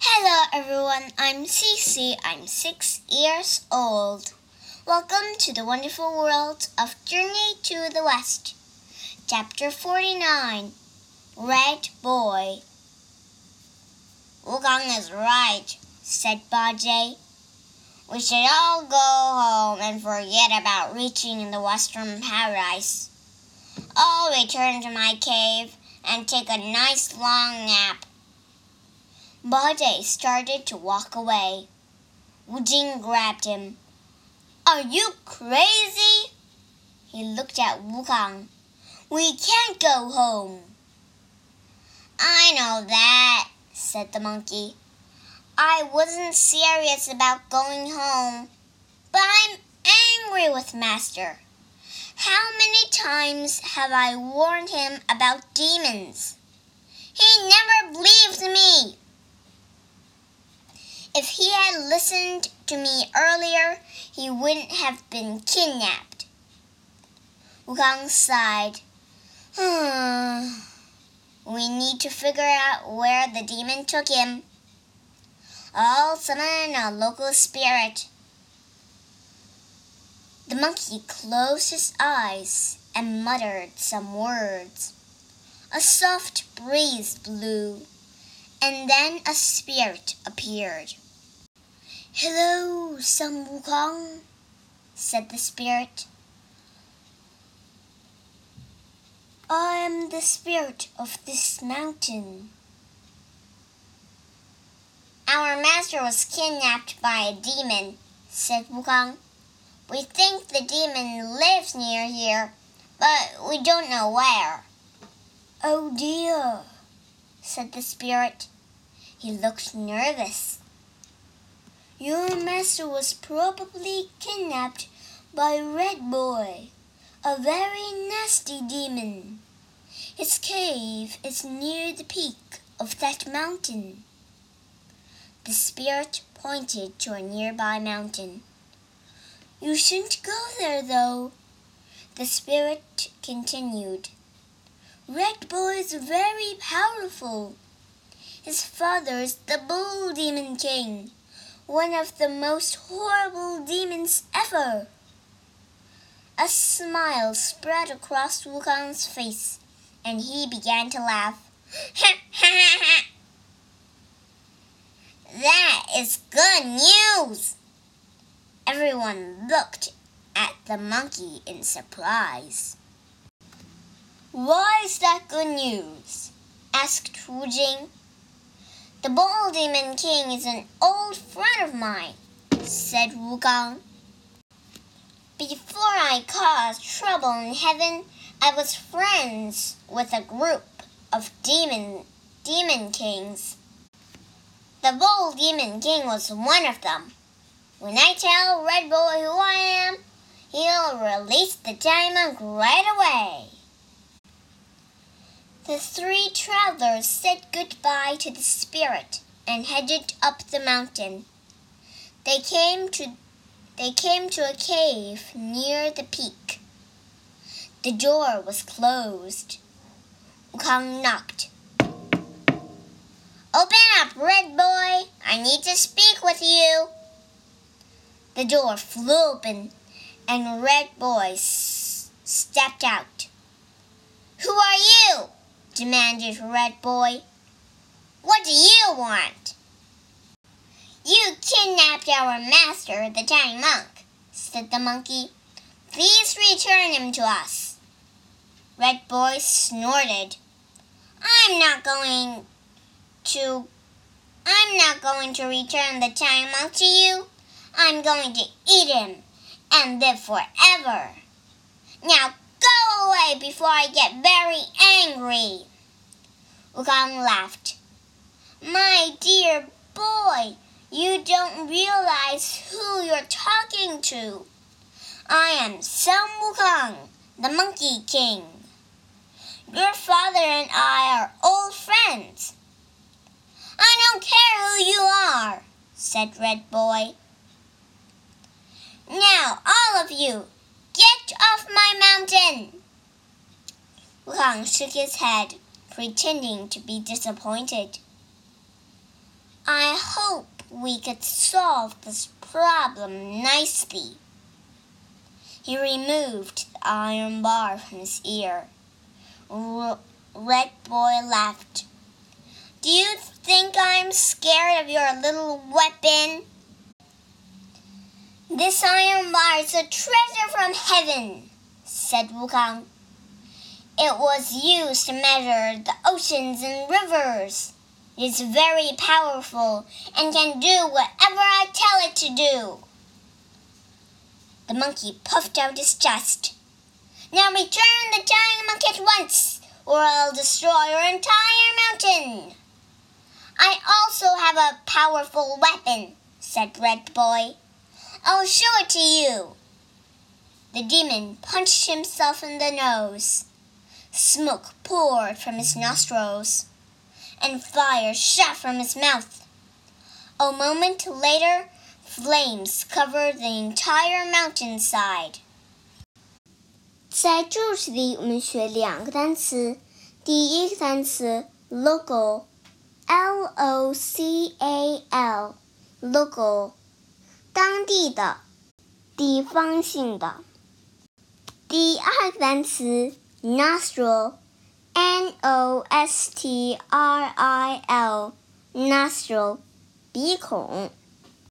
Hello everyone, I'm Cece. I'm six years old. Welcome to the wonderful world of Journey to the West. Chapter 49 Red Boy. Wukong is right, said Bajie. We should all go home and forget about reaching the Western Paradise. I'll return to my cave and take a nice long nap. Bajie started to walk away. Wu Jing grabbed him. Are you crazy? He looked at Wu Wukong. We can't go home. I know that, said the monkey. I wasn't serious about going home, but I'm angry with Master. How many times have I warned him about demons? He never believes me. If he had listened to me earlier, he wouldn't have been kidnapped. Wukong sighed. Hmm. We need to figure out where the demon took him. I'll summon a local spirit. The monkey closed his eyes and muttered some words. A soft breeze blew, and then a spirit appeared. Hello, Sun Wukong, said the spirit. I am the spirit of this mountain. Our master was kidnapped by a demon, said Wukong. We think the demon lives near here, but we don't know where. Oh dear, said the spirit. He looked nervous. Your master was probably kidnapped by Red Boy, a very nasty demon. His cave is near the peak of that mountain. The spirit pointed to a nearby mountain. You shouldn't go there, though. The spirit continued. Red Boy is very powerful. His father is the Bull Demon King, one of the most horrible demons ever. A smile spread across Wukong's face, and he began to laugh. that is good news. Everyone looked at the monkey in surprise. Why is that good news? asked Wu Jing. The Bull Demon King is an old friend of mine, said Wukong. Before I caused trouble in heaven, I was friends with a group of demon demon kings. The Bull Demon King was one of them. When I tell Red Boy who I am, he'll release the diamond right away. The three travelers said goodbye to the spirit and headed up the mountain. They came to they came to a cave near the peak. The door was closed. Wukong knocked. Open up, Red Boy. I need to speak with you. The door flew open, and Red Boy stepped out. Who are you? Demanded Red Boy. What do you want? You kidnapped our master, the Tang monk, said the monkey. Please return him to us. Red Boy snorted. I'm not going to I'm not going to return the Tang monk to you. I'm going to eat him and live forever. Now away before I get very angry. Wukong laughed. My dear boy, you don't realize who you're talking to. I am Sun Wukong, the Monkey King. Your father and I are old friends. I don't care who you are, said Red Boy. Now, all of you, get off my mountain! Wukong shook his head, pretending to be disappointed. I hope we could solve this problem nicely. He removed the iron bar from his ear. Red Boy laughed. Do you think I'm scared of your little weapon? This iron bar is a treasure from heaven, said Wukong. It was used to measure the oceans and rivers. It is very powerful and can do whatever I tell it to do. The monkey puffed out his chest. Now return the giant monkey at once, or I'll destroy your entire mountain. I also have a powerful weapon, said Red Boy. I'll show it to you. The demon punched himself in the nose. Smoke poured from his nostrils, and fire shot from his mouth. A moment later, flames covered the entire mountainside. 在注释里，我们学两个单词。第一个单词 local，l o c a l，local，当地的，地方性的。第二个单词。 nostril, n o s t r i l, nostril，鼻孔。